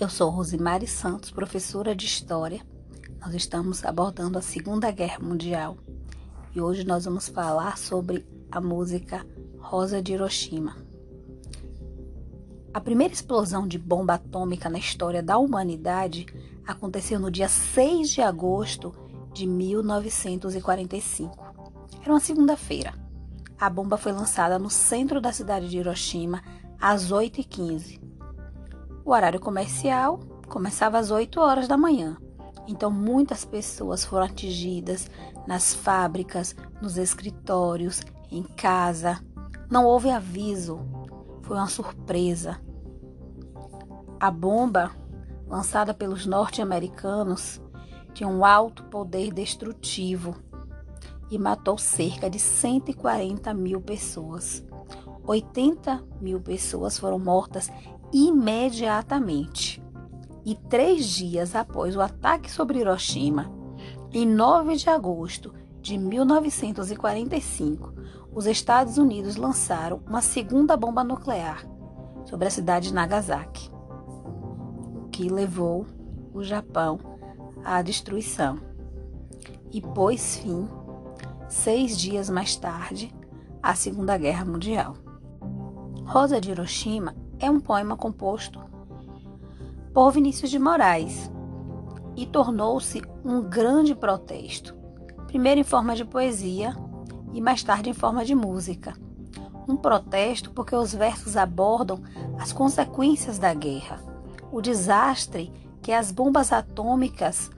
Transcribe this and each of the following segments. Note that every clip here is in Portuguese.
Eu sou Rosimari Santos, professora de História. Nós estamos abordando a Segunda Guerra Mundial e hoje nós vamos falar sobre a música Rosa de Hiroshima. A primeira explosão de bomba atômica na história da humanidade aconteceu no dia 6 de agosto de 1945. Era uma segunda-feira. A bomba foi lançada no centro da cidade de Hiroshima às 8h15. O horário comercial começava às 8 horas da manhã. Então, muitas pessoas foram atingidas nas fábricas, nos escritórios, em casa. Não houve aviso, foi uma surpresa. A bomba, lançada pelos norte-americanos, tinha um alto poder destrutivo e matou cerca de 140 mil pessoas. 80 mil pessoas foram mortas imediatamente. E três dias após o ataque sobre Hiroshima, em 9 de agosto de 1945, os Estados Unidos lançaram uma segunda bomba nuclear sobre a cidade de Nagasaki, que levou o Japão à destruição e pôs fim, seis dias mais tarde, à Segunda Guerra Mundial. Rosa de Hiroshima é um poema composto por Vinícius de Moraes e tornou-se um grande protesto, primeiro em forma de poesia e mais tarde em forma de música. Um protesto porque os versos abordam as consequências da guerra, o desastre que as bombas atômicas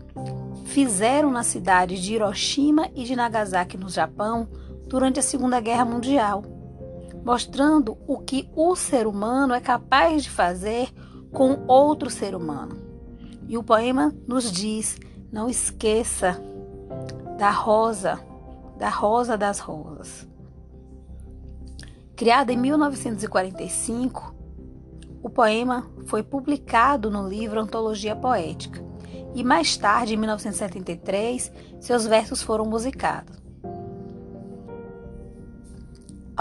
fizeram na cidades de Hiroshima e de Nagasaki, no Japão, durante a Segunda Guerra Mundial mostrando o que o ser humano é capaz de fazer com outro ser humano. E o poema nos diz: não esqueça da rosa, da rosa das rosas. Criado em 1945, o poema foi publicado no livro Antologia Poética e mais tarde, em 1973, seus versos foram musicados.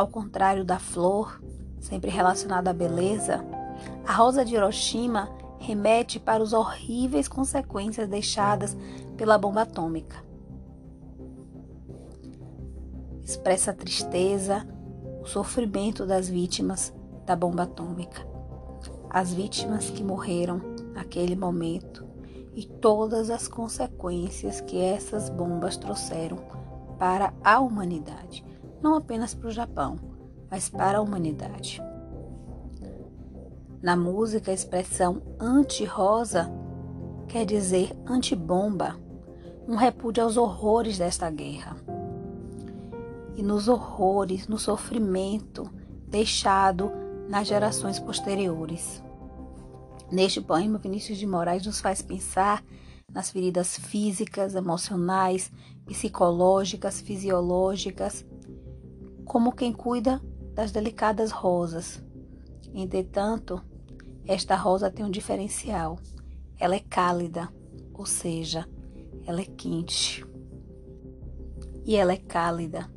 Ao contrário da flor, sempre relacionada à beleza, a rosa de Hiroshima remete para as horríveis consequências deixadas pela bomba atômica. Expressa a tristeza, o sofrimento das vítimas da bomba atômica, as vítimas que morreram naquele momento e todas as consequências que essas bombas trouxeram para a humanidade não apenas para o Japão, mas para a humanidade. Na música, a expressão anti-rosa quer dizer antibomba, um repúdio aos horrores desta guerra. E nos horrores, no sofrimento deixado nas gerações posteriores. Neste poema, Vinícius de Moraes nos faz pensar nas feridas físicas, emocionais, psicológicas, fisiológicas como quem cuida das delicadas rosas. Entretanto, esta rosa tem um diferencial. Ela é cálida, ou seja, ela é quente. E ela é cálida.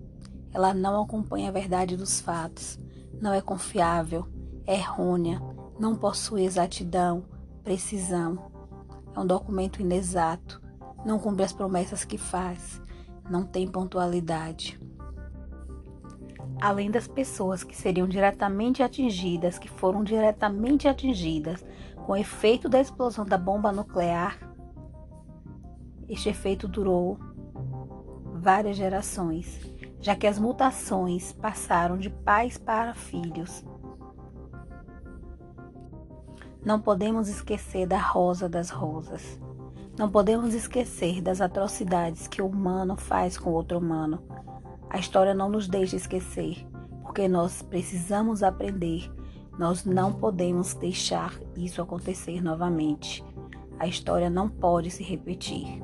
Ela não acompanha a verdade dos fatos, não é confiável, é errônea, não possui exatidão, precisão. É um documento inexato, não cumpre as promessas que faz, não tem pontualidade além das pessoas que seriam diretamente atingidas, que foram diretamente atingidas com o efeito da explosão da bomba nuclear, este efeito durou várias gerações, já que as mutações passaram de pais para filhos. Não podemos esquecer da rosa das rosas. Não podemos esquecer das atrocidades que o humano faz com outro humano a história não nos deixa esquecer, porque nós precisamos aprender. Nós não podemos deixar isso acontecer novamente. A história não pode se repetir.